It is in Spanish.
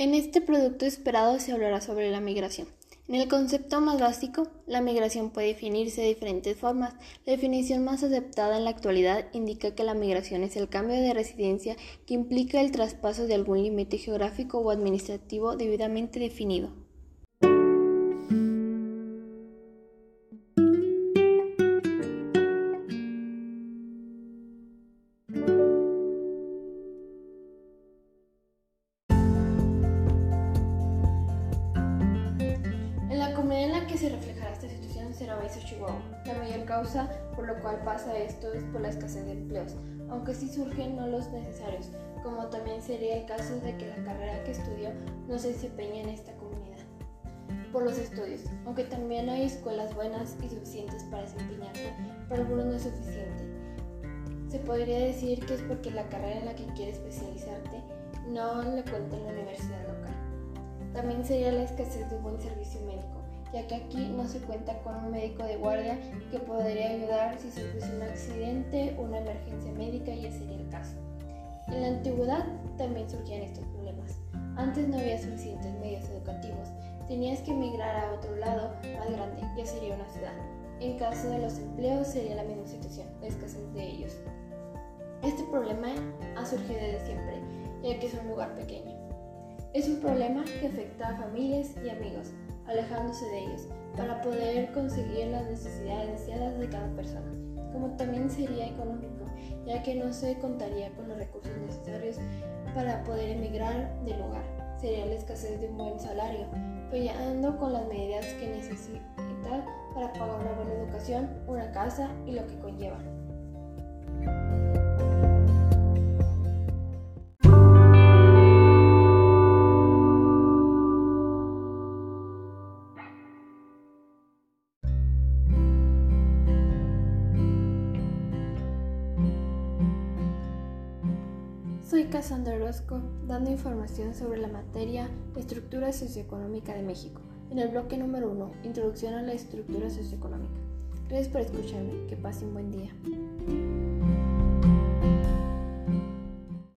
En este producto esperado se hablará sobre la migración. En el concepto más básico, la migración puede definirse de diferentes formas. La definición más aceptada en la actualidad indica que la migración es el cambio de residencia que implica el traspaso de algún límite geográfico o administrativo debidamente definido. Se reflejará esta situación será Baiso Chihuahua. La mayor causa por lo cual pasa esto es por la escasez de empleos, aunque sí surgen no los necesarios, como también sería el caso de que la carrera que estudió no se desempeña en esta comunidad. Por los estudios, aunque también hay escuelas buenas y suficientes para desempeñarse, para algunos no es suficiente. Se podría decir que es porque la carrera en la que quieres especializarte no le cuenta en la universidad local. También sería la escasez de un buen servicio médico ya que aquí no se cuenta con un médico de guardia que podría ayudar si se un accidente una emergencia médica, ya sería el caso. En la antigüedad también surgían estos problemas. Antes no había suficientes medios educativos, tenías que emigrar a otro lado más grande, ya sería una ciudad. En caso de los empleos sería la misma situación, la escasez de ellos. Este problema ha surgido desde siempre, ya que es un lugar pequeño. Es un problema que afecta a familias y amigos, alejándose de ellos, para poder conseguir las necesidades deseadas de cada persona, como también sería económico, ya que no se contaría con los recursos necesarios para poder emigrar del lugar. Sería la escasez de un buen salario, fallando con las medidas que necesita para pagar una buena educación, una casa y lo que conlleva. Soy Cassandra Orozco, dando información sobre la materia Estructura Socioeconómica de México, en el bloque número 1, Introducción a la Estructura Socioeconómica. Gracias por escucharme, que pase un buen día.